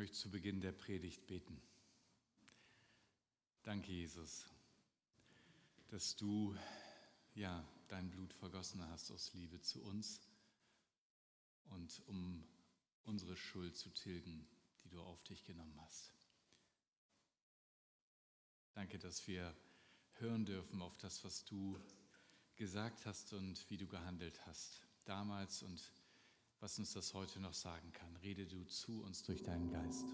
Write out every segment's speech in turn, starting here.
möchte zu Beginn der Predigt beten. Danke, Jesus, dass du ja dein Blut vergossen hast aus Liebe zu uns und um unsere Schuld zu tilgen, die du auf dich genommen hast. Danke, dass wir hören dürfen auf das, was du gesagt hast und wie du gehandelt hast, damals und was uns das heute noch sagen kann. Rede du zu uns durch deinen Geist.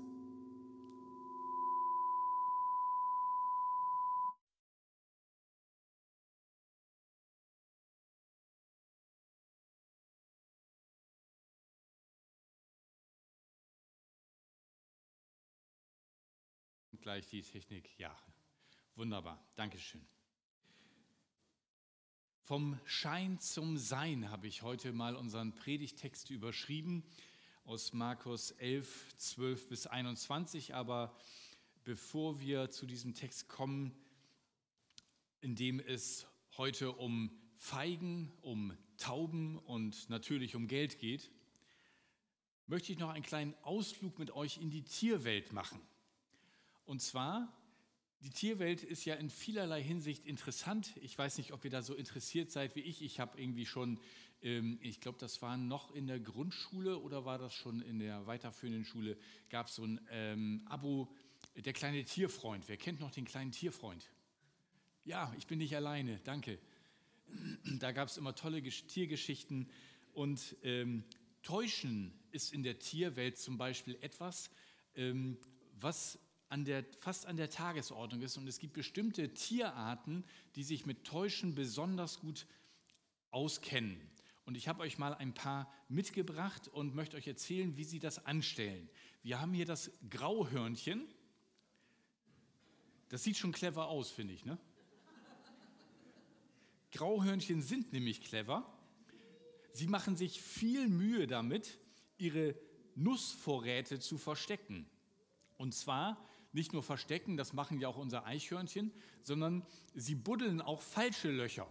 Gleich die Technik, ja, wunderbar, Dankeschön. Vom Schein zum Sein habe ich heute mal unseren Predigtext überschrieben aus Markus 11, 12 bis 21. Aber bevor wir zu diesem Text kommen, in dem es heute um Feigen, um Tauben und natürlich um Geld geht, möchte ich noch einen kleinen Ausflug mit euch in die Tierwelt machen. Und zwar die Tierwelt ist ja in vielerlei Hinsicht interessant. Ich weiß nicht, ob ihr da so interessiert seid wie ich. Ich habe irgendwie schon, ähm, ich glaube, das war noch in der Grundschule oder war das schon in der weiterführenden Schule, gab es so ein ähm, Abo, der kleine Tierfreund. Wer kennt noch den kleinen Tierfreund? Ja, ich bin nicht alleine, danke. Da gab es immer tolle Tiergeschichten und ähm, Täuschen ist in der Tierwelt zum Beispiel etwas, ähm, was an der, fast an der Tagesordnung ist. Und es gibt bestimmte Tierarten, die sich mit Täuschen besonders gut auskennen. Und ich habe euch mal ein paar mitgebracht und möchte euch erzählen, wie sie das anstellen. Wir haben hier das Grauhörnchen. Das sieht schon clever aus, finde ich. Ne? Grauhörnchen sind nämlich clever. Sie machen sich viel Mühe damit, ihre Nussvorräte zu verstecken. Und zwar nicht nur verstecken, das machen ja auch unser Eichhörnchen, sondern sie buddeln auch falsche Löcher,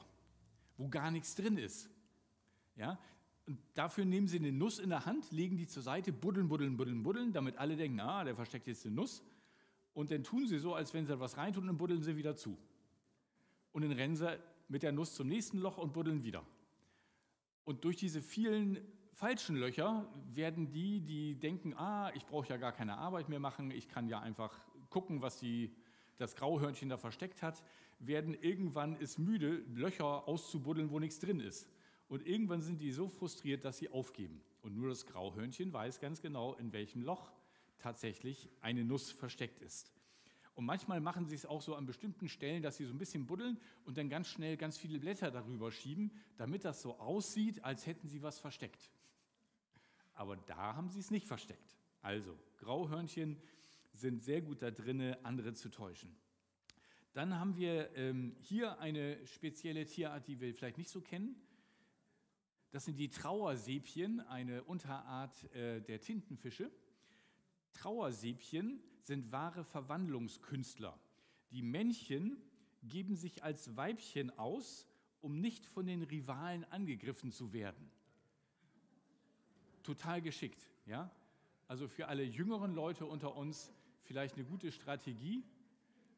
wo gar nichts drin ist. Ja? Und dafür nehmen sie eine Nuss in der Hand, legen die zur Seite, buddeln, buddeln, buddeln, buddeln, damit alle denken, ah, der versteckt jetzt eine Nuss. Und dann tun sie so, als wenn sie was reintun und buddeln sie wieder zu. Und dann rennen sie mit der Nuss zum nächsten Loch und buddeln wieder. Und durch diese vielen falschen Löcher werden die, die denken, ah, ich brauche ja gar keine Arbeit mehr machen, ich kann ja einfach gucken, was die, das Grauhörnchen da versteckt hat, werden irgendwann ist müde, Löcher auszubuddeln, wo nichts drin ist. Und irgendwann sind die so frustriert, dass sie aufgeben. Und nur das Grauhörnchen weiß ganz genau, in welchem Loch tatsächlich eine Nuss versteckt ist. Und manchmal machen sie es auch so an bestimmten Stellen, dass sie so ein bisschen buddeln und dann ganz schnell ganz viele Blätter darüber schieben, damit das so aussieht, als hätten sie was versteckt. Aber da haben sie es nicht versteckt. Also, Grauhörnchen sind sehr gut da drin, andere zu täuschen. Dann haben wir ähm, hier eine spezielle Tierart, die wir vielleicht nicht so kennen. Das sind die Trauersepien, eine Unterart äh, der Tintenfische. Trauersepien sind wahre Verwandlungskünstler. Die Männchen geben sich als Weibchen aus, um nicht von den Rivalen angegriffen zu werden. Total geschickt, ja? Also für alle jüngeren Leute unter uns, vielleicht eine gute Strategie,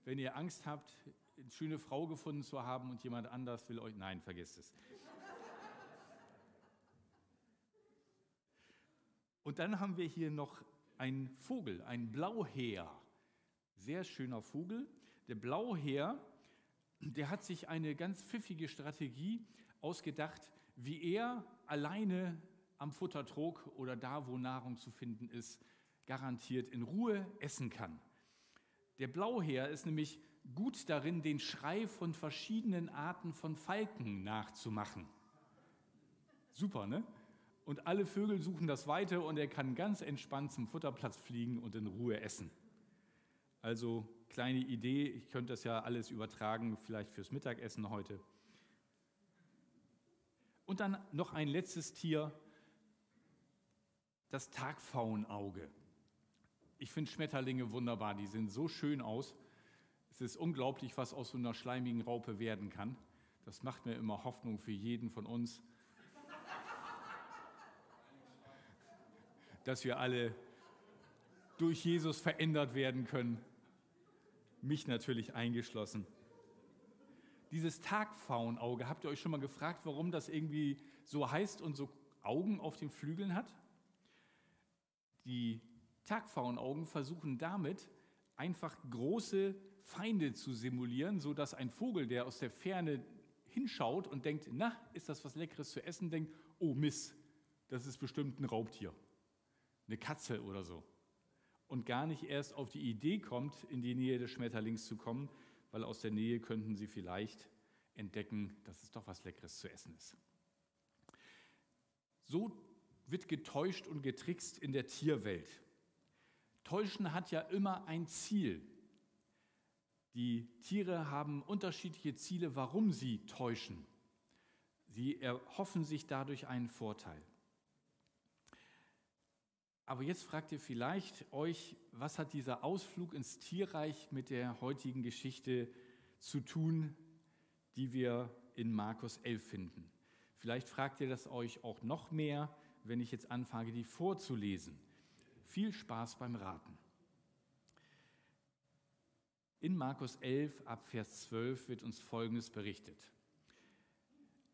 wenn ihr Angst habt, eine schöne Frau gefunden zu haben und jemand anders will euch. Nein, vergesst es. Und dann haben wir hier noch einen Vogel, einen Blauheer. Sehr schöner Vogel. Der Blauheer, der hat sich eine ganz pfiffige Strategie ausgedacht, wie er alleine am Futtertrog oder da, wo Nahrung zu finden ist, garantiert in Ruhe essen kann. Der Blauheer ist nämlich gut darin, den Schrei von verschiedenen Arten von Falken nachzumachen. Super, ne? Und alle Vögel suchen das Weite und er kann ganz entspannt zum Futterplatz fliegen und in Ruhe essen. Also kleine Idee, ich könnte das ja alles übertragen, vielleicht fürs Mittagessen heute. Und dann noch ein letztes Tier, das Tagpfauenauge. Ich finde Schmetterlinge wunderbar, die sehen so schön aus. Es ist unglaublich, was aus so einer schleimigen Raupe werden kann. Das macht mir immer Hoffnung für jeden von uns, dass wir alle durch Jesus verändert werden können. Mich natürlich eingeschlossen. Dieses Tagpfauenauge, habt ihr euch schon mal gefragt, warum das irgendwie so heißt und so Augen auf den Flügeln hat? Die Tagpfauenaugen versuchen damit einfach große Feinde zu simulieren, sodass ein Vogel, der aus der Ferne hinschaut und denkt, na, ist das was Leckeres zu essen, denkt, oh Miss, das ist bestimmt ein Raubtier, eine Katze oder so. Und gar nicht erst auf die Idee kommt, in die Nähe des Schmetterlings zu kommen, weil aus der Nähe könnten sie vielleicht entdecken, dass es doch was Leckeres zu essen ist. So wird getäuscht und getrickst in der Tierwelt. Täuschen hat ja immer ein Ziel. Die Tiere haben unterschiedliche Ziele, warum sie täuschen. Sie erhoffen sich dadurch einen Vorteil. Aber jetzt fragt ihr vielleicht euch, was hat dieser Ausflug ins Tierreich mit der heutigen Geschichte zu tun, die wir in Markus 11 finden? Vielleicht fragt ihr das euch auch noch mehr, wenn ich jetzt anfange, die vorzulesen. Viel Spaß beim Raten. In Markus 11 ab Vers 12 wird uns Folgendes berichtet.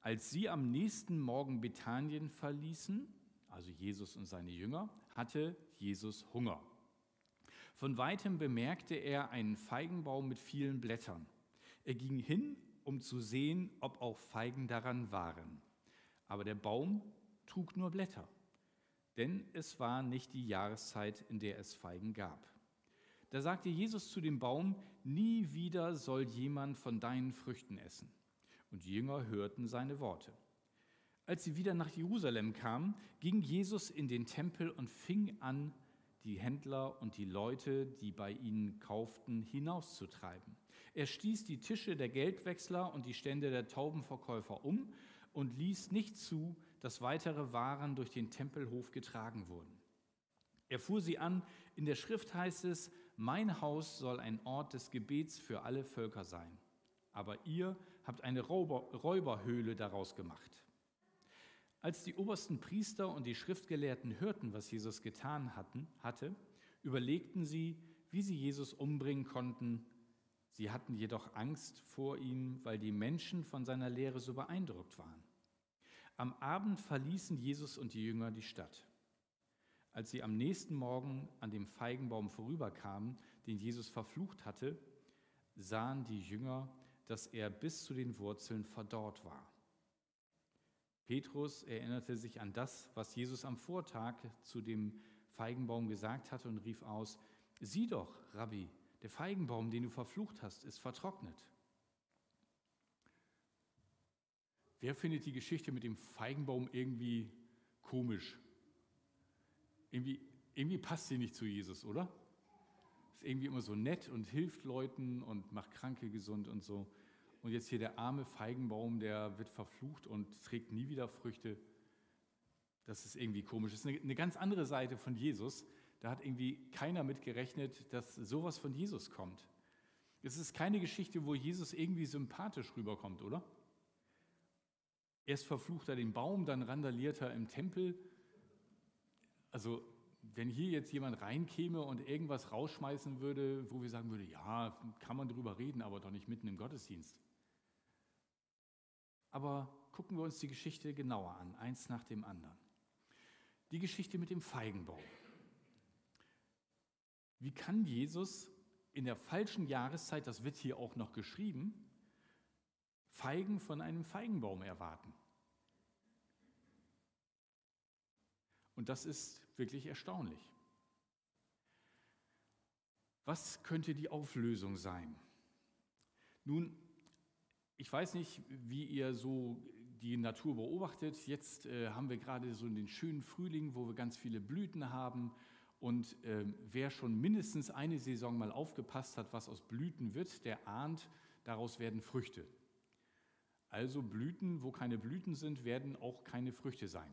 Als sie am nächsten Morgen Bethanien verließen, also Jesus und seine Jünger, hatte Jesus Hunger. Von weitem bemerkte er einen Feigenbaum mit vielen Blättern. Er ging hin, um zu sehen, ob auch Feigen daran waren. Aber der Baum trug nur Blätter, denn es war nicht die Jahreszeit, in der es Feigen gab. Da sagte Jesus zu dem Baum, nie wieder soll jemand von deinen Früchten essen. Und die Jünger hörten seine Worte. Als sie wieder nach Jerusalem kamen, ging Jesus in den Tempel und fing an, die Händler und die Leute, die bei ihnen kauften, hinauszutreiben. Er stieß die Tische der Geldwechsler und die Stände der Taubenverkäufer um und ließ nicht zu, dass weitere Waren durch den Tempelhof getragen wurden. Er fuhr sie an, in der Schrift heißt es, mein Haus soll ein Ort des Gebets für alle Völker sein, aber ihr habt eine Räuberhöhle daraus gemacht. Als die obersten Priester und die Schriftgelehrten hörten, was Jesus getan hatten, hatte, überlegten sie, wie sie Jesus umbringen konnten. Sie hatten jedoch Angst vor ihm, weil die Menschen von seiner Lehre so beeindruckt waren. Am Abend verließen Jesus und die Jünger die Stadt. Als sie am nächsten Morgen an dem Feigenbaum vorüberkamen, den Jesus verflucht hatte, sahen die Jünger, dass er bis zu den Wurzeln verdorrt war. Petrus erinnerte sich an das, was Jesus am Vortag zu dem Feigenbaum gesagt hatte und rief aus, Sieh doch, Rabbi, der Feigenbaum, den du verflucht hast, ist vertrocknet. Wer findet die Geschichte mit dem Feigenbaum irgendwie komisch? Irgendwie, irgendwie passt sie nicht zu Jesus, oder? Ist irgendwie immer so nett und hilft Leuten und macht Kranke gesund und so. Und jetzt hier der arme Feigenbaum, der wird verflucht und trägt nie wieder Früchte. Das ist irgendwie komisch. Das ist eine, eine ganz andere Seite von Jesus. Da hat irgendwie keiner mit gerechnet, dass sowas von Jesus kommt. Es ist keine Geschichte, wo Jesus irgendwie sympathisch rüberkommt, oder? Erst verflucht er den Baum, dann randaliert er im Tempel. Also, wenn hier jetzt jemand reinkäme und irgendwas rausschmeißen würde, wo wir sagen würden, ja, kann man drüber reden, aber doch nicht mitten im Gottesdienst. Aber gucken wir uns die Geschichte genauer an, eins nach dem anderen. Die Geschichte mit dem Feigenbaum. Wie kann Jesus in der falschen Jahreszeit, das wird hier auch noch geschrieben, Feigen von einem Feigenbaum erwarten? Und das ist wirklich erstaunlich. Was könnte die Auflösung sein? Nun, ich weiß nicht, wie ihr so die Natur beobachtet. Jetzt äh, haben wir gerade so den schönen Frühling, wo wir ganz viele Blüten haben. Und äh, wer schon mindestens eine Saison mal aufgepasst hat, was aus Blüten wird, der ahnt, daraus werden Früchte. Also Blüten, wo keine Blüten sind, werden auch keine Früchte sein.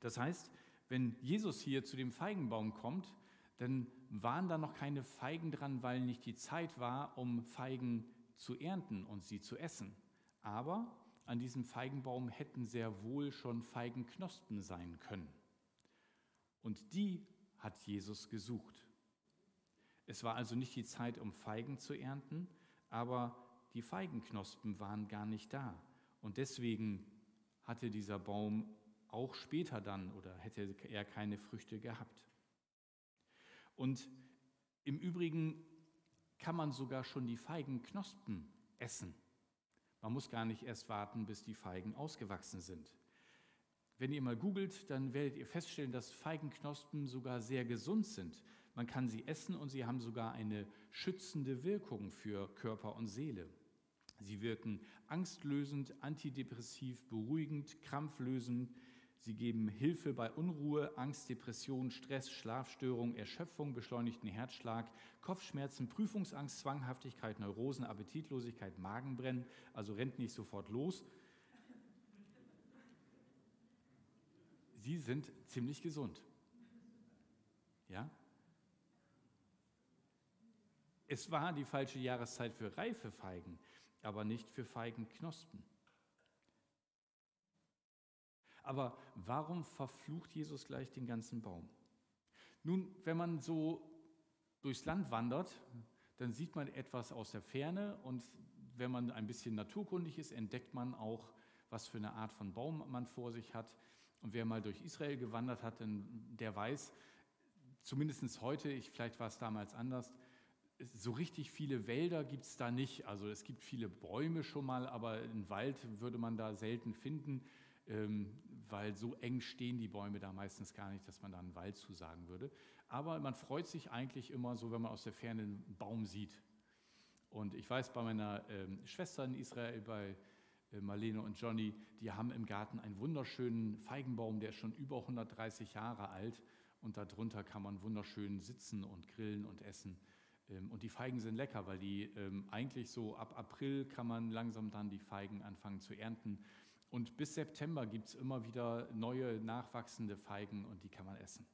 Das heißt, wenn Jesus hier zu dem Feigenbaum kommt, dann waren da noch keine Feigen dran, weil nicht die Zeit war, um Feigen zu ernten und sie zu essen. Aber an diesem Feigenbaum hätten sehr wohl schon Feigenknospen sein können. Und die hat Jesus gesucht. Es war also nicht die Zeit, um Feigen zu ernten, aber die Feigenknospen waren gar nicht da. Und deswegen hatte dieser Baum auch später dann oder hätte er keine Früchte gehabt. Und im Übrigen kann man sogar schon die Feigenknospen essen. Man muss gar nicht erst warten, bis die Feigen ausgewachsen sind. Wenn ihr mal googelt, dann werdet ihr feststellen, dass Feigenknospen sogar sehr gesund sind. Man kann sie essen und sie haben sogar eine schützende Wirkung für Körper und Seele. Sie wirken angstlösend, antidepressiv, beruhigend, krampflösend. Sie geben Hilfe bei Unruhe, Angst, Depression, Stress, Schlafstörung, Erschöpfung, beschleunigten Herzschlag, Kopfschmerzen, Prüfungsangst, Zwanghaftigkeit, Neurosen, Appetitlosigkeit, Magenbrennen. Also rennt nicht sofort los. Sie sind ziemlich gesund. Ja? Es war die falsche Jahreszeit für reife Feigen, aber nicht für Feigenknospen. Aber warum verflucht Jesus gleich den ganzen Baum? Nun, wenn man so durchs Land wandert, dann sieht man etwas aus der Ferne und wenn man ein bisschen naturkundig ist, entdeckt man auch, was für eine Art von Baum man vor sich hat. Und wer mal durch Israel gewandert hat, der weiß, zumindest heute, ich, vielleicht war es damals anders, so richtig viele Wälder gibt es da nicht. Also es gibt viele Bäume schon mal, aber einen Wald würde man da selten finden, ähm, weil so eng stehen die Bäume da meistens gar nicht, dass man da einen Wald zusagen würde. Aber man freut sich eigentlich immer so, wenn man aus der Ferne einen Baum sieht. Und ich weiß bei meiner ähm, Schwester in Israel, bei äh, Marlene und Johnny, die haben im Garten einen wunderschönen Feigenbaum, der ist schon über 130 Jahre alt. Und darunter kann man wunderschön sitzen und grillen und essen. Ähm, und die Feigen sind lecker, weil die ähm, eigentlich so ab April kann man langsam dann die Feigen anfangen zu ernten. Und bis September gibt es immer wieder neue nachwachsende Feigen und die kann man essen.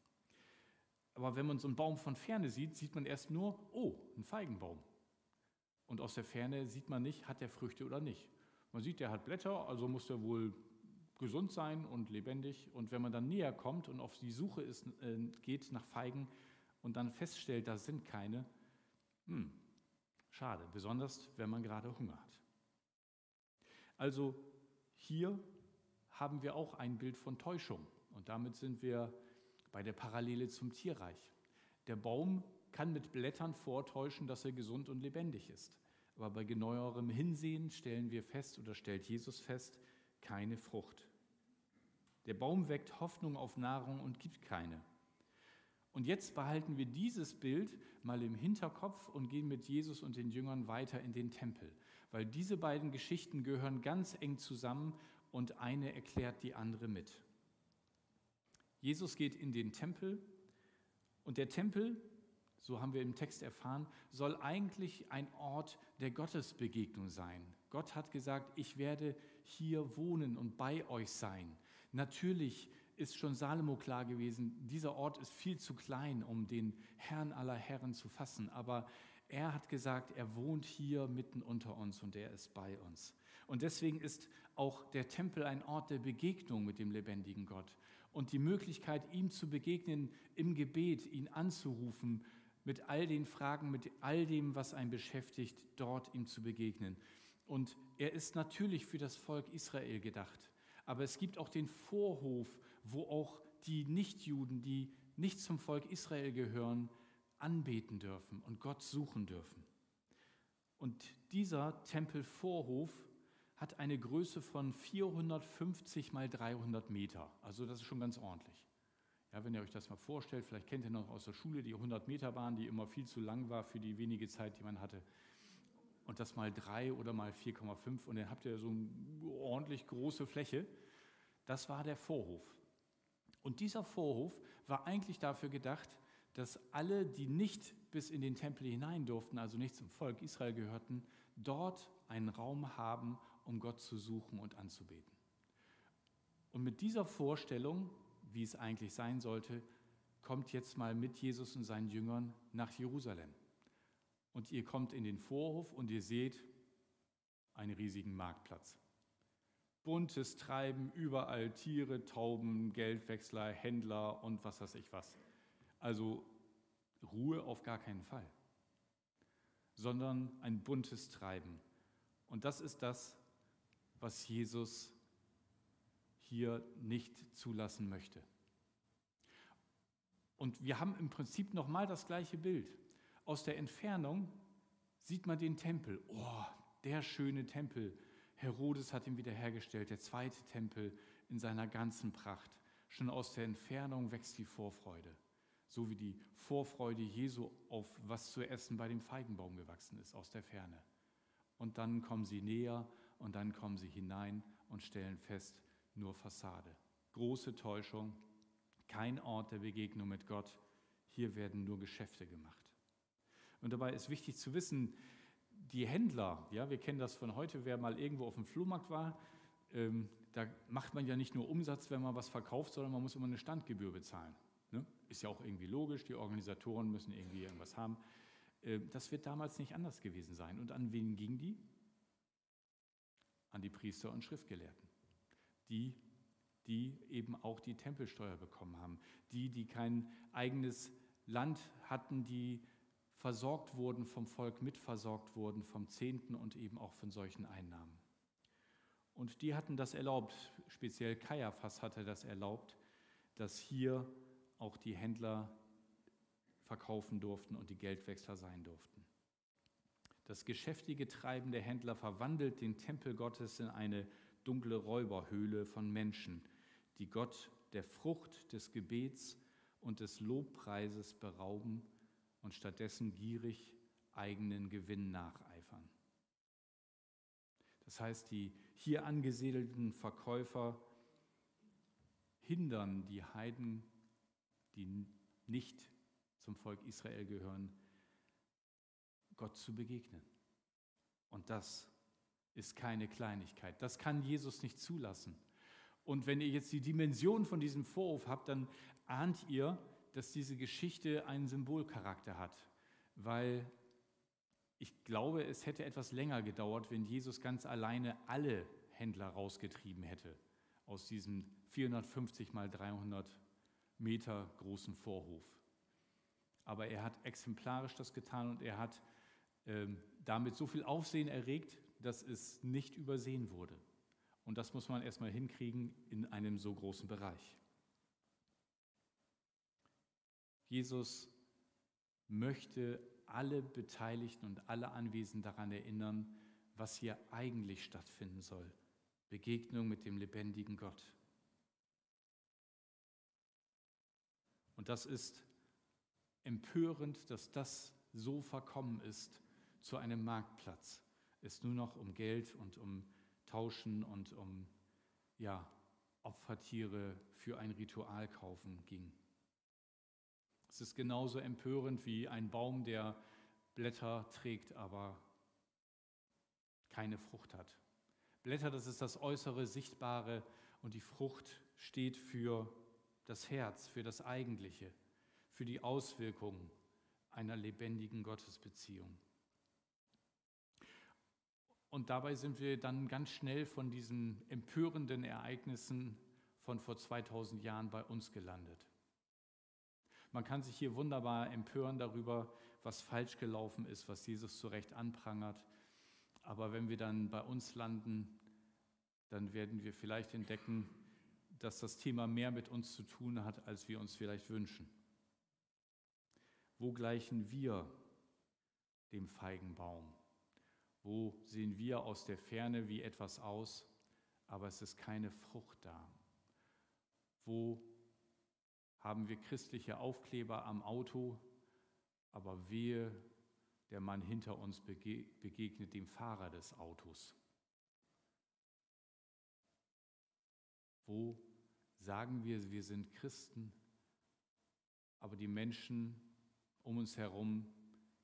Aber wenn man so einen Baum von Ferne sieht, sieht man erst nur, oh, ein Feigenbaum. Und aus der Ferne sieht man nicht, hat der Früchte oder nicht. Man sieht, der hat Blätter, also muss der wohl gesund sein und lebendig. Und wenn man dann näher kommt und auf die Suche ist, äh, geht nach Feigen und dann feststellt, da sind keine, hm, schade, besonders wenn man gerade Hunger hat. Also hier haben wir auch ein Bild von Täuschung und damit sind wir bei der Parallele zum Tierreich. Der Baum kann mit Blättern vortäuschen, dass er gesund und lebendig ist. Aber bei genauerem Hinsehen stellen wir fest oder stellt Jesus fest, keine Frucht. Der Baum weckt Hoffnung auf Nahrung und gibt keine. Und jetzt behalten wir dieses Bild mal im Hinterkopf und gehen mit Jesus und den Jüngern weiter in den Tempel, weil diese beiden Geschichten gehören ganz eng zusammen und eine erklärt die andere mit. Jesus geht in den Tempel und der Tempel, so haben wir im Text erfahren, soll eigentlich ein Ort der Gottesbegegnung sein. Gott hat gesagt, ich werde hier wohnen und bei euch sein. Natürlich ist schon Salomo klar gewesen, dieser Ort ist viel zu klein, um den Herrn aller Herren zu fassen. Aber er hat gesagt, er wohnt hier mitten unter uns und er ist bei uns. Und deswegen ist auch der Tempel ein Ort der Begegnung mit dem lebendigen Gott. Und die Möglichkeit, ihm zu begegnen im Gebet, ihn anzurufen, mit all den Fragen, mit all dem, was einen beschäftigt, dort ihm zu begegnen. Und er ist natürlich für das Volk Israel gedacht. Aber es gibt auch den Vorhof, wo auch die Nichtjuden, die nicht zum Volk Israel gehören, anbeten dürfen und Gott suchen dürfen. Und dieser Tempelvorhof hat eine Größe von 450 mal 300 Meter. Also das ist schon ganz ordentlich. Ja, wenn ihr euch das mal vorstellt, vielleicht kennt ihr noch aus der Schule die 100 Meter Bahn, die immer viel zu lang war für die wenige Zeit, die man hatte. Und das mal 3 oder mal 4,5 und dann habt ihr so eine ordentlich große Fläche. Das war der Vorhof. Und dieser Vorhof war eigentlich dafür gedacht, dass alle, die nicht bis in den Tempel hinein durften, also nicht zum Volk Israel gehörten, dort einen Raum haben, um Gott zu suchen und anzubeten. Und mit dieser Vorstellung, wie es eigentlich sein sollte, kommt jetzt mal mit Jesus und seinen Jüngern nach Jerusalem. Und ihr kommt in den Vorhof und ihr seht einen riesigen Marktplatz buntes Treiben, überall Tiere, Tauben, Geldwechsler, Händler und was weiß ich was. Also Ruhe auf gar keinen Fall, sondern ein buntes Treiben. Und das ist das, was Jesus hier nicht zulassen möchte. Und wir haben im Prinzip nochmal das gleiche Bild. Aus der Entfernung sieht man den Tempel. Oh, der schöne Tempel. Herodes hat ihn wiederhergestellt, der zweite Tempel in seiner ganzen Pracht. Schon aus der Entfernung wächst die Vorfreude, so wie die Vorfreude Jesu auf was zu essen bei dem Feigenbaum gewachsen ist, aus der Ferne. Und dann kommen sie näher und dann kommen sie hinein und stellen fest, nur Fassade. Große Täuschung, kein Ort der Begegnung mit Gott. Hier werden nur Geschäfte gemacht. Und dabei ist wichtig zu wissen, die Händler, ja, wir kennen das von heute, wer mal irgendwo auf dem Flohmarkt war, ähm, da macht man ja nicht nur Umsatz, wenn man was verkauft, sondern man muss immer eine Standgebühr bezahlen. Ne? Ist ja auch irgendwie logisch, die Organisatoren müssen irgendwie irgendwas haben. Äh, das wird damals nicht anders gewesen sein. Und an wen ging die? An die Priester und Schriftgelehrten. Die, die eben auch die Tempelsteuer bekommen haben. Die, die kein eigenes Land hatten, die versorgt wurden, vom Volk mitversorgt wurden, vom Zehnten und eben auch von solchen Einnahmen. Und die hatten das erlaubt, speziell Kaiaphas hatte das erlaubt, dass hier auch die Händler verkaufen durften und die Geldwechsler sein durften. Das geschäftige Treiben der Händler verwandelt den Tempel Gottes in eine dunkle Räuberhöhle von Menschen, die Gott der Frucht des Gebets und des Lobpreises berauben und stattdessen gierig eigenen Gewinn nacheifern. Das heißt, die hier angesiedelten Verkäufer hindern die Heiden, die nicht zum Volk Israel gehören, Gott zu begegnen. Und das ist keine Kleinigkeit. Das kann Jesus nicht zulassen. Und wenn ihr jetzt die Dimension von diesem Vorwurf habt, dann ahnt ihr, dass diese Geschichte einen Symbolcharakter hat, weil ich glaube, es hätte etwas länger gedauert, wenn Jesus ganz alleine alle Händler rausgetrieben hätte aus diesem 450 mal 300 Meter großen Vorhof. Aber er hat exemplarisch das getan und er hat ähm, damit so viel Aufsehen erregt, dass es nicht übersehen wurde. Und das muss man erstmal hinkriegen in einem so großen Bereich. Jesus möchte alle Beteiligten und alle Anwesenden daran erinnern, was hier eigentlich stattfinden soll. Begegnung mit dem lebendigen Gott. Und das ist empörend, dass das so verkommen ist zu einem Marktplatz. Es nur noch um Geld und um Tauschen und um ja, Opfertiere für ein Ritual kaufen ging. Es ist genauso empörend wie ein Baum, der Blätter trägt, aber keine Frucht hat. Blätter, das ist das äußere Sichtbare und die Frucht steht für das Herz, für das Eigentliche, für die Auswirkungen einer lebendigen Gottesbeziehung. Und dabei sind wir dann ganz schnell von diesen empörenden Ereignissen von vor 2000 Jahren bei uns gelandet. Man kann sich hier wunderbar empören darüber, was falsch gelaufen ist, was Jesus zu Recht anprangert. Aber wenn wir dann bei uns landen, dann werden wir vielleicht entdecken, dass das Thema mehr mit uns zu tun hat, als wir uns vielleicht wünschen. Wo gleichen wir dem Feigenbaum? Wo sehen wir aus der Ferne wie etwas aus, aber es ist keine Frucht da? Wo haben wir christliche Aufkleber am Auto, aber wehe, der Mann hinter uns begegnet dem Fahrer des Autos. Wo sagen wir, wir sind Christen, aber die Menschen um uns herum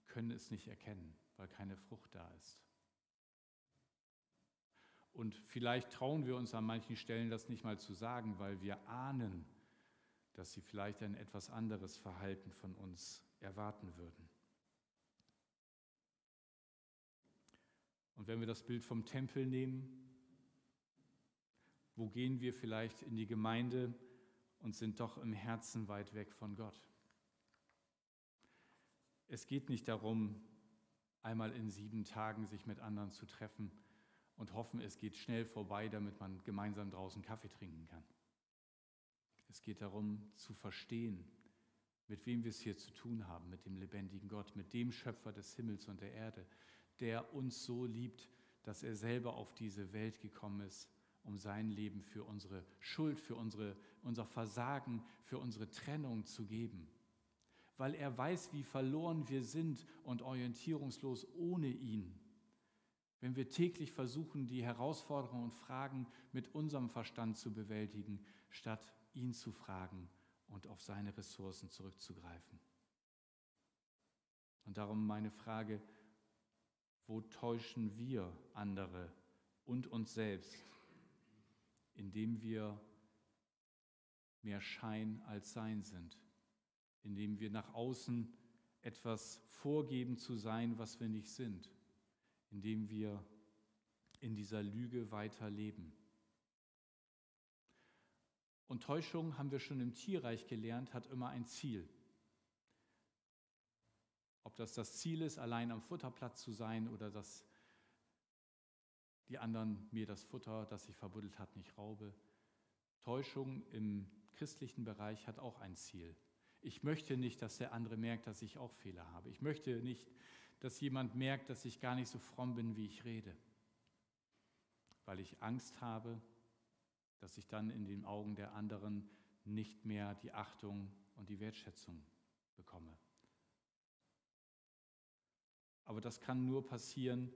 können es nicht erkennen, weil keine Frucht da ist. Und vielleicht trauen wir uns an manchen Stellen das nicht mal zu sagen, weil wir ahnen, dass sie vielleicht ein etwas anderes Verhalten von uns erwarten würden. Und wenn wir das Bild vom Tempel nehmen, wo gehen wir vielleicht in die Gemeinde und sind doch im Herzen weit weg von Gott? Es geht nicht darum, einmal in sieben Tagen sich mit anderen zu treffen und hoffen, es geht schnell vorbei, damit man gemeinsam draußen Kaffee trinken kann. Es geht darum zu verstehen, mit wem wir es hier zu tun haben, mit dem lebendigen Gott, mit dem Schöpfer des Himmels und der Erde, der uns so liebt, dass er selber auf diese Welt gekommen ist, um sein Leben für unsere Schuld, für unsere, unser Versagen, für unsere Trennung zu geben. Weil er weiß, wie verloren wir sind und orientierungslos ohne ihn. Wenn wir täglich versuchen, die Herausforderungen und Fragen mit unserem Verstand zu bewältigen, statt ihn zu fragen und auf seine Ressourcen zurückzugreifen. Und darum meine Frage, wo täuschen wir andere und uns selbst, indem wir mehr Schein als Sein sind, indem wir nach außen etwas vorgeben zu sein, was wir nicht sind, indem wir in dieser Lüge weiterleben. Und Täuschung, haben wir schon im Tierreich gelernt, hat immer ein Ziel. Ob das das Ziel ist, allein am Futterplatz zu sein oder dass die anderen mir das Futter, das ich verbuddelt hat, nicht raube. Täuschung im christlichen Bereich hat auch ein Ziel. Ich möchte nicht, dass der andere merkt, dass ich auch Fehler habe. Ich möchte nicht, dass jemand merkt, dass ich gar nicht so fromm bin, wie ich rede, weil ich Angst habe, dass ich dann in den Augen der anderen nicht mehr die Achtung und die Wertschätzung bekomme. Aber das kann nur passieren,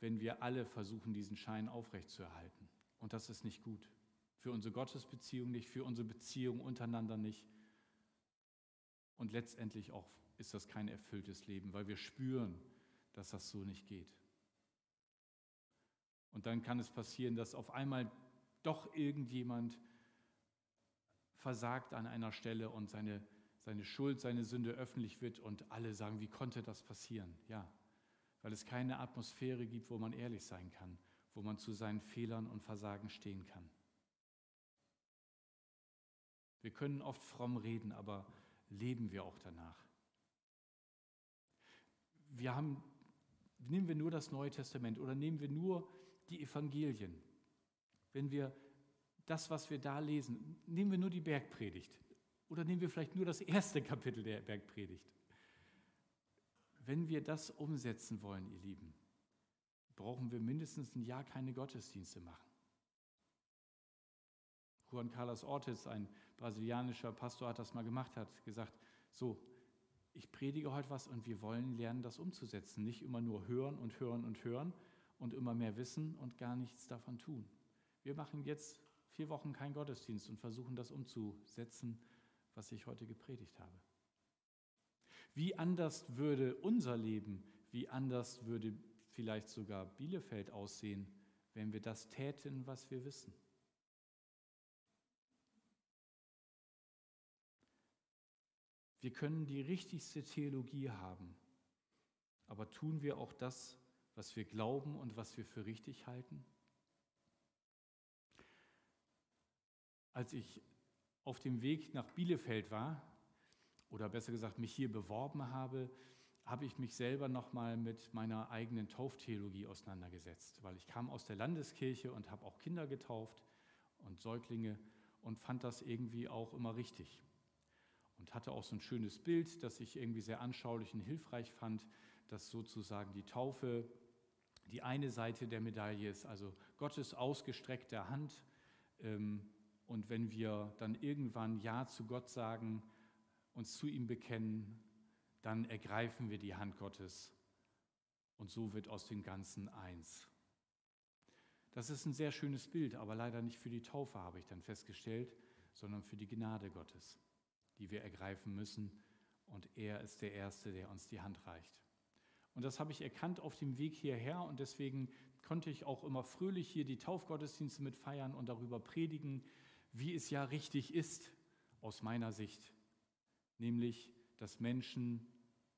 wenn wir alle versuchen, diesen Schein aufrechtzuerhalten. Und das ist nicht gut. Für unsere Gottesbeziehung nicht, für unsere Beziehung untereinander nicht. Und letztendlich auch ist das kein erfülltes Leben, weil wir spüren, dass das so nicht geht. Und dann kann es passieren, dass auf einmal doch irgendjemand versagt an einer Stelle und seine, seine Schuld, seine Sünde öffentlich wird und alle sagen, wie konnte das passieren? Ja, weil es keine Atmosphäre gibt, wo man ehrlich sein kann, wo man zu seinen Fehlern und Versagen stehen kann. Wir können oft fromm reden, aber leben wir auch danach? Wir haben, nehmen wir nur das Neue Testament oder nehmen wir nur die Evangelien wenn wir das, was wir da lesen, nehmen wir nur die Bergpredigt oder nehmen wir vielleicht nur das erste Kapitel der Bergpredigt. Wenn wir das umsetzen wollen, ihr Lieben, brauchen wir mindestens ein Jahr keine Gottesdienste machen. Juan Carlos Ortiz, ein brasilianischer Pastor, hat das mal gemacht, hat gesagt, so, ich predige heute was und wir wollen lernen, das umzusetzen. Nicht immer nur hören und hören und hören und immer mehr wissen und gar nichts davon tun. Wir machen jetzt vier Wochen keinen Gottesdienst und versuchen das umzusetzen, was ich heute gepredigt habe. Wie anders würde unser Leben, wie anders würde vielleicht sogar Bielefeld aussehen, wenn wir das täten, was wir wissen? Wir können die richtigste Theologie haben, aber tun wir auch das, was wir glauben und was wir für richtig halten? Als ich auf dem Weg nach Bielefeld war, oder besser gesagt mich hier beworben habe, habe ich mich selber nochmal mit meiner eigenen Tauftheologie auseinandergesetzt, weil ich kam aus der Landeskirche und habe auch Kinder getauft und Säuglinge und fand das irgendwie auch immer richtig. Und hatte auch so ein schönes Bild, das ich irgendwie sehr anschaulich und hilfreich fand, dass sozusagen die Taufe die eine Seite der Medaille ist, also Gottes ausgestreckte Hand, ähm, und wenn wir dann irgendwann Ja zu Gott sagen, uns zu ihm bekennen, dann ergreifen wir die Hand Gottes und so wird aus dem Ganzen eins. Das ist ein sehr schönes Bild, aber leider nicht für die Taufe, habe ich dann festgestellt, sondern für die Gnade Gottes, die wir ergreifen müssen. Und er ist der Erste, der uns die Hand reicht. Und das habe ich erkannt auf dem Weg hierher und deswegen konnte ich auch immer fröhlich hier die Taufgottesdienste mit feiern und darüber predigen, wie es ja richtig ist aus meiner Sicht, nämlich dass Menschen,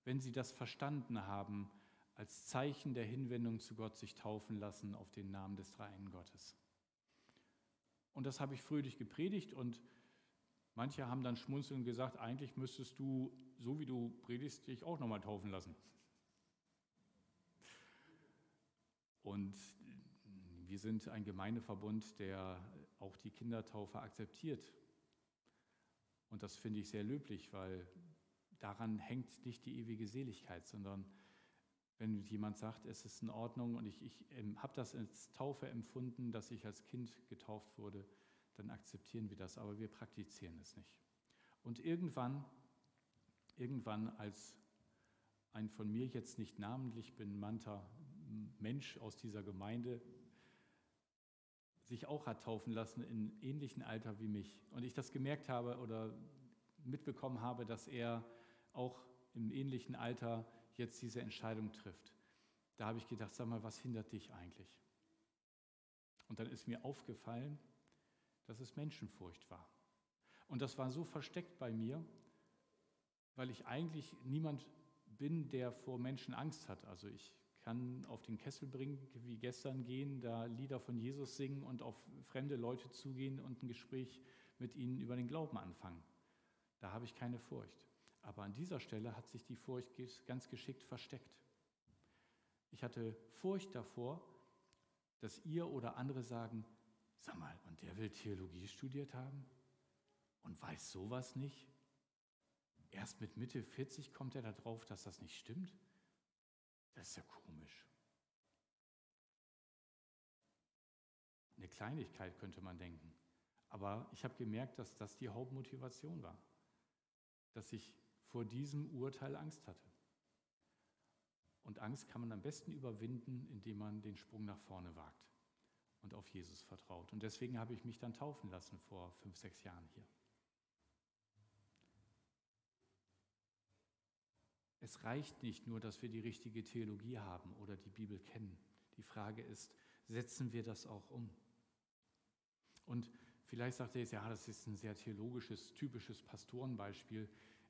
wenn sie das verstanden haben, als Zeichen der Hinwendung zu Gott sich taufen lassen auf den Namen des dreieinen Gottes. Und das habe ich fröhlich gepredigt und Manche haben dann schmunzelnd gesagt, eigentlich müsstest du, so wie du predigst, dich auch nochmal taufen lassen. Und wir sind ein Gemeindeverbund, der auch die Kindertaufe akzeptiert. Und das finde ich sehr löblich, weil daran hängt nicht die ewige Seligkeit, sondern wenn jemand sagt, es ist in Ordnung und ich, ich habe das als Taufe empfunden, dass ich als Kind getauft wurde, dann akzeptieren wir das, aber wir praktizieren es nicht. Und irgendwann, irgendwann als ein von mir jetzt nicht namentlich benannter Mensch aus dieser Gemeinde sich auch hat taufen lassen in ähnlichem Alter wie mich und ich das gemerkt habe oder mitbekommen habe, dass er auch im ähnlichen Alter jetzt diese Entscheidung trifft. Da habe ich gedacht, sag mal, was hindert dich eigentlich? Und dann ist mir aufgefallen, dass es Menschenfurcht war. Und das war so versteckt bei mir, weil ich eigentlich niemand bin, der vor Menschen Angst hat. Also ich kann auf den Kesselbrink wie gestern gehen, da Lieder von Jesus singen und auf fremde Leute zugehen und ein Gespräch mit ihnen über den Glauben anfangen. Da habe ich keine Furcht. Aber an dieser Stelle hat sich die Furcht ganz geschickt versteckt. Ich hatte Furcht davor, dass ihr oder andere sagen, sag mal, und der will Theologie studiert haben und weiß sowas nicht? Erst mit Mitte 40 kommt er darauf, dass das nicht stimmt? Das ist ja komisch. Eine Kleinigkeit könnte man denken. Aber ich habe gemerkt, dass das die Hauptmotivation war. Dass ich vor diesem Urteil Angst hatte. Und Angst kann man am besten überwinden, indem man den Sprung nach vorne wagt und auf Jesus vertraut. Und deswegen habe ich mich dann taufen lassen vor fünf, sechs Jahren hier. Es reicht nicht nur, dass wir die richtige Theologie haben oder die Bibel kennen. Die Frage ist, setzen wir das auch um? Und vielleicht sagt ihr jetzt, ja, das ist ein sehr theologisches, typisches Pastorenbeispiel.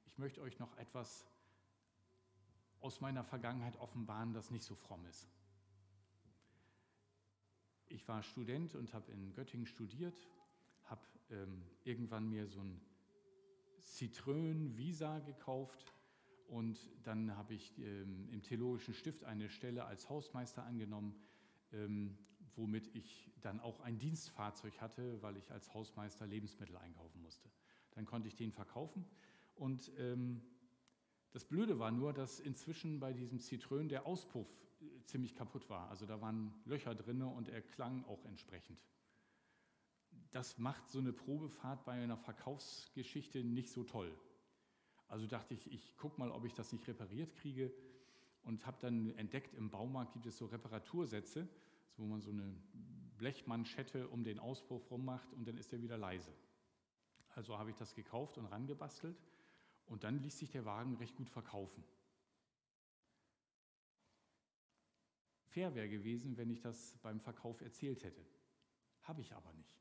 Ich möchte euch noch etwas aus meiner Vergangenheit offenbaren, das nicht so fromm ist. Ich war Student und habe in Göttingen studiert, habe ähm, irgendwann mir so ein Citroën Visa gekauft und dann habe ich ähm, im Theologischen Stift eine Stelle als Hausmeister angenommen, ähm, womit ich dann auch ein Dienstfahrzeug hatte, weil ich als Hausmeister Lebensmittel einkaufen musste. Dann konnte ich den verkaufen und ähm, das Blöde war nur, dass inzwischen bei diesem Citroën der Auspuff äh, ziemlich kaputt war. Also da waren Löcher drin und er klang auch entsprechend. Das macht so eine Probefahrt bei einer Verkaufsgeschichte nicht so toll. Also dachte ich, ich gucke mal, ob ich das nicht repariert kriege und habe dann entdeckt, im Baumarkt gibt es so Reparatursätze, wo man so eine Blechmanschette um den Auspuff rummacht und dann ist er wieder leise. Also habe ich das gekauft und rangebastelt und dann ließ sich der Wagen recht gut verkaufen. Fair wäre gewesen, wenn ich das beim Verkauf erzählt hätte. Habe ich aber nicht.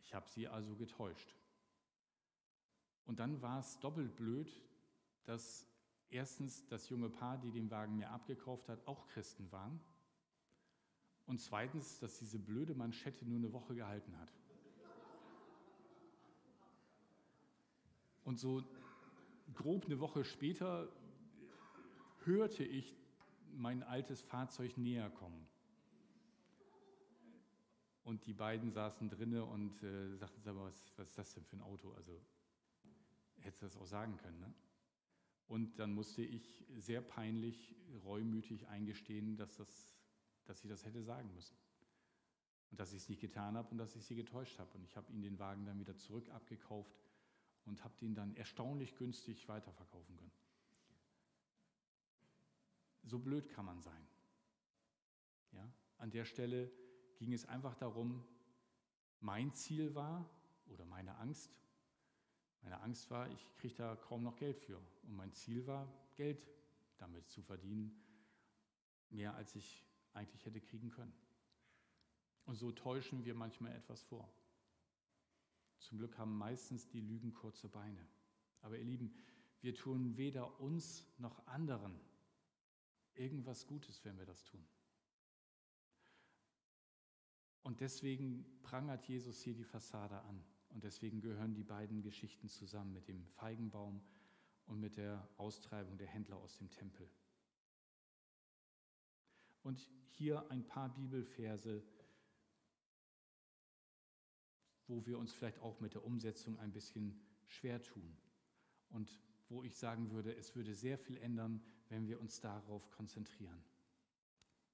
Ich habe sie also getäuscht. Und dann war es doppelt blöd, dass erstens das junge Paar, die den Wagen mir abgekauft hat, auch Christen waren. Und zweitens, dass diese blöde Manschette nur eine Woche gehalten hat. Und so grob eine Woche später hörte ich mein altes Fahrzeug näher kommen. Und die beiden saßen drinne und äh, sagten, sag mal, was, was, ist das denn für ein Auto? Also hättest du das auch sagen können. Ne? Und dann musste ich sehr peinlich, reumütig eingestehen, dass, das, dass ich das hätte sagen müssen. Und dass ich es nicht getan habe und dass ich sie getäuscht habe. Und ich habe ihnen den Wagen dann wieder zurück abgekauft und habe den dann erstaunlich günstig weiterverkaufen können. So blöd kann man sein. Ja? An der Stelle ging es einfach darum, mein Ziel war oder meine Angst, meine Angst war, ich kriege da kaum noch Geld für. Und mein Ziel war, Geld damit zu verdienen, mehr als ich eigentlich hätte kriegen können. Und so täuschen wir manchmal etwas vor. Zum Glück haben meistens die Lügen kurze Beine. Aber ihr Lieben, wir tun weder uns noch anderen irgendwas Gutes, wenn wir das tun. Und deswegen prangert Jesus hier die Fassade an. Und deswegen gehören die beiden Geschichten zusammen mit dem Feigenbaum und mit der Austreibung der Händler aus dem Tempel. Und hier ein paar Bibelverse, wo wir uns vielleicht auch mit der Umsetzung ein bisschen schwer tun. Und wo ich sagen würde, es würde sehr viel ändern, wenn wir uns darauf konzentrieren.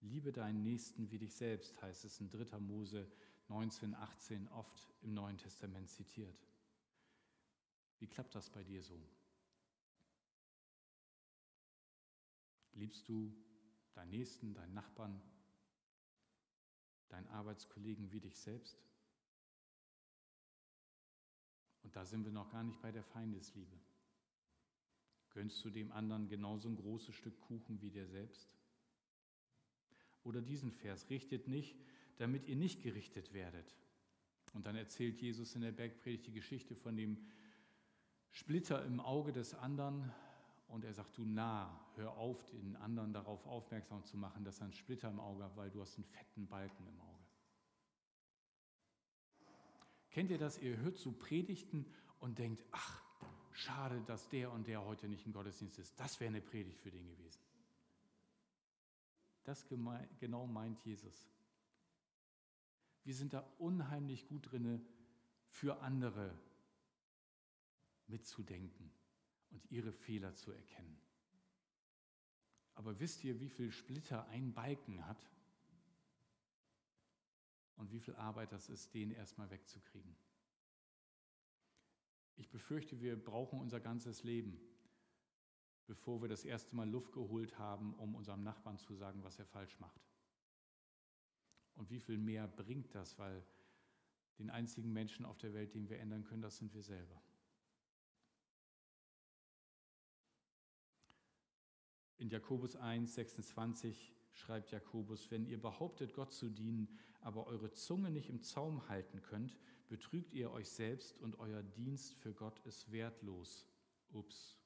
Liebe deinen Nächsten wie dich selbst, heißt es in 3. Mose 19, 18 oft im Neuen Testament zitiert. Wie klappt das bei dir so? Liebst du deinen Nächsten, deinen Nachbarn, deinen Arbeitskollegen wie dich selbst? Und da sind wir noch gar nicht bei der Feindesliebe. Gönnst du dem anderen genauso ein großes Stück Kuchen wie dir selbst? Oder diesen Vers, richtet nicht, damit ihr nicht gerichtet werdet. Und dann erzählt Jesus in der Bergpredigt die Geschichte von dem Splitter im Auge des anderen. Und er sagt, du nah, hör auf, den anderen darauf aufmerksam zu machen, dass er einen Splitter im Auge hat, weil du hast einen fetten Balken im Auge. Kennt ihr das? Ihr hört so Predigten und denkt, ach, schade, dass der und der heute nicht im Gottesdienst ist. Das wäre eine Predigt für den gewesen. Das genau meint Jesus. Wir sind da unheimlich gut drin, für andere mitzudenken und ihre Fehler zu erkennen. Aber wisst ihr, wie viel Splitter ein Balken hat? Und wie viel Arbeit das ist, den erstmal wegzukriegen? Ich befürchte, wir brauchen unser ganzes Leben, bevor wir das erste Mal Luft geholt haben, um unserem Nachbarn zu sagen, was er falsch macht. Und wie viel mehr bringt das, weil den einzigen Menschen auf der Welt, den wir ändern können, das sind wir selber. In Jakobus 1, 26 schreibt Jakobus, wenn ihr behauptet, Gott zu dienen, aber eure Zunge nicht im Zaum halten könnt, betrügt ihr euch selbst und euer Dienst für Gott ist wertlos. Ups.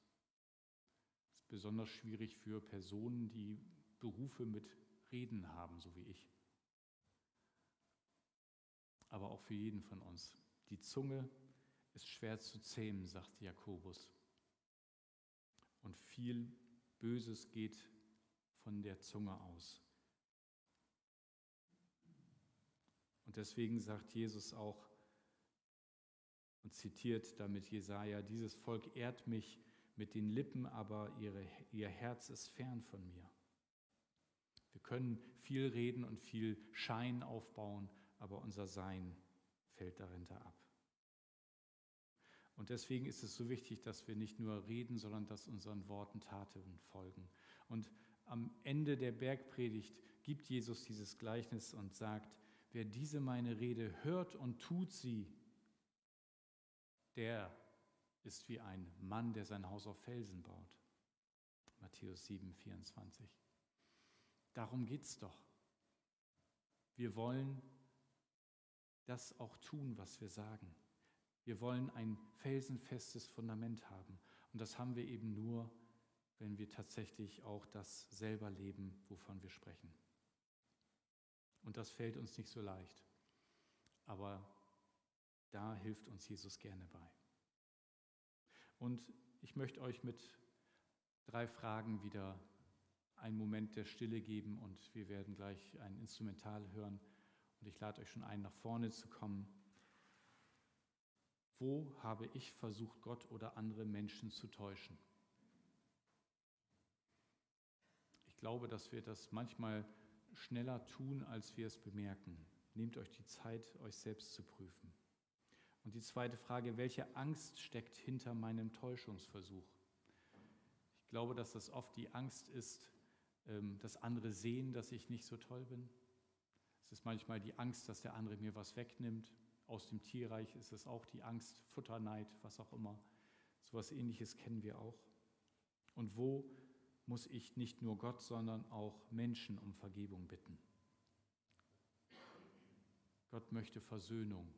Das ist besonders schwierig für Personen, die Berufe mit Reden haben, so wie ich aber auch für jeden von uns. Die Zunge ist schwer zu zähmen, sagt Jakobus. Und viel Böses geht von der Zunge aus. Und deswegen sagt Jesus auch und zitiert damit Jesaja: Dieses Volk ehrt mich mit den Lippen, aber ihre, ihr Herz ist fern von mir. Wir können viel reden und viel Schein aufbauen, aber unser Sein fällt darunter ab. Und deswegen ist es so wichtig, dass wir nicht nur reden, sondern dass unseren Worten Taten folgen. Und am Ende der Bergpredigt gibt Jesus dieses Gleichnis und sagt, wer diese meine Rede hört und tut sie, der ist wie ein Mann, der sein Haus auf Felsen baut. Matthäus 7, 24. Darum geht es doch. Wir wollen das auch tun, was wir sagen. Wir wollen ein felsenfestes Fundament haben. Und das haben wir eben nur, wenn wir tatsächlich auch das selber leben, wovon wir sprechen. Und das fällt uns nicht so leicht. Aber da hilft uns Jesus gerne bei. Und ich möchte euch mit drei Fragen wieder einen Moment der Stille geben und wir werden gleich ein Instrumental hören. Und ich lade euch schon ein, nach vorne zu kommen. Wo habe ich versucht, Gott oder andere Menschen zu täuschen? Ich glaube, dass wir das manchmal schneller tun, als wir es bemerken. Nehmt euch die Zeit, euch selbst zu prüfen. Und die zweite Frage, welche Angst steckt hinter meinem Täuschungsversuch? Ich glaube, dass das oft die Angst ist, ähm, dass andere sehen, dass ich nicht so toll bin. Es ist manchmal die Angst, dass der andere mir was wegnimmt. Aus dem Tierreich ist es auch die Angst, Futterneid, was auch immer. So etwas ähnliches kennen wir auch. Und wo muss ich nicht nur Gott, sondern auch Menschen um Vergebung bitten? Gott möchte Versöhnung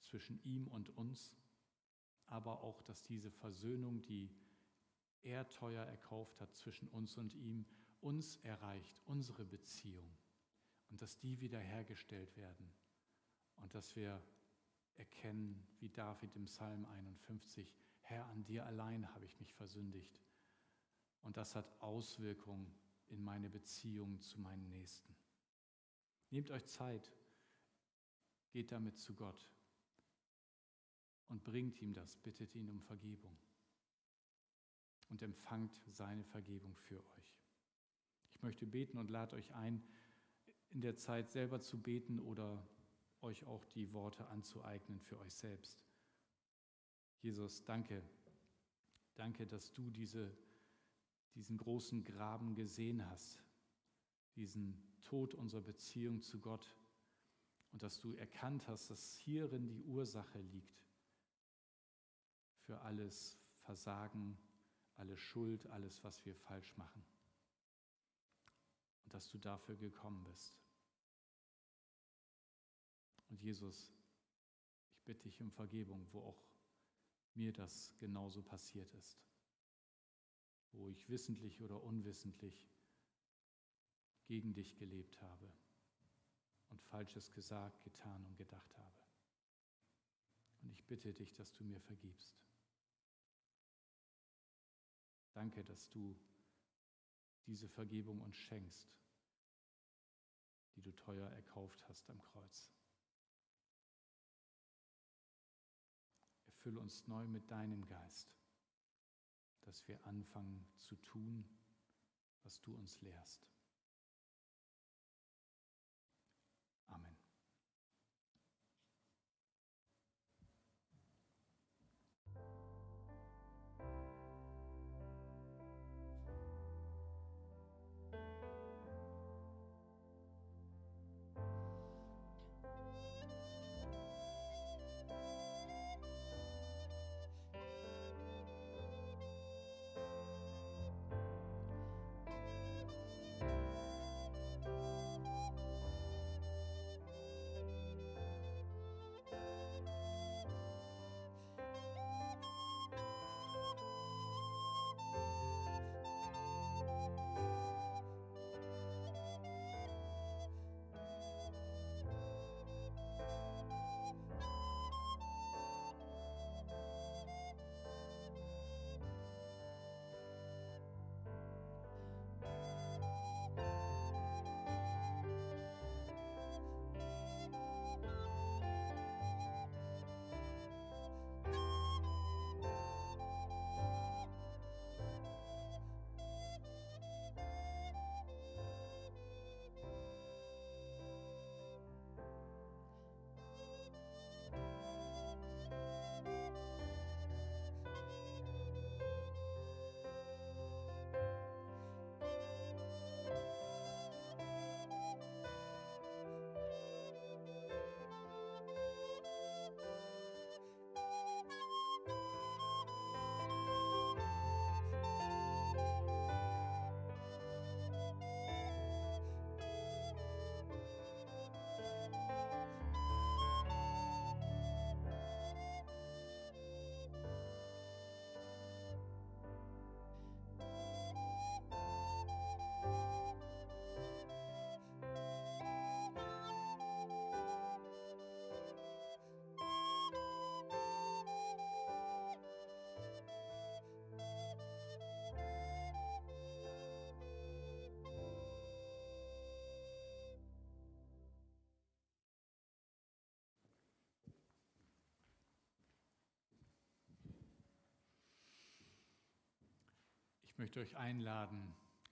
zwischen ihm und uns, aber auch, dass diese Versöhnung, die er teuer erkauft hat zwischen uns und ihm, uns erreicht, unsere Beziehung und dass die wiederhergestellt werden und dass wir erkennen, wie David im Psalm 51, Herr, an dir allein habe ich mich versündigt. Und das hat Auswirkungen in meine Beziehung zu meinen Nächsten. Nehmt euch Zeit, geht damit zu Gott und bringt ihm das, bittet ihn um Vergebung und empfangt seine Vergebung für euch. Ich möchte beten und lade euch ein, in der Zeit selber zu beten oder euch auch die Worte anzueignen für euch selbst. Jesus, danke. Danke, dass du diese, diesen großen Graben gesehen hast, diesen Tod unserer Beziehung zu Gott und dass du erkannt hast, dass hierin die Ursache liegt für alles Versagen, alle Schuld, alles, was wir falsch machen. Und dass du dafür gekommen bist. Und Jesus, ich bitte dich um Vergebung, wo auch mir das genauso passiert ist, wo ich wissentlich oder unwissentlich gegen dich gelebt habe und Falsches gesagt, getan und gedacht habe. Und ich bitte dich, dass du mir vergibst. Danke, dass du diese Vergebung uns schenkst, die du teuer erkauft hast am Kreuz. Erfülle uns neu mit deinem Geist, dass wir anfangen zu tun, was du uns lehrst. Ich möchte euch einladen,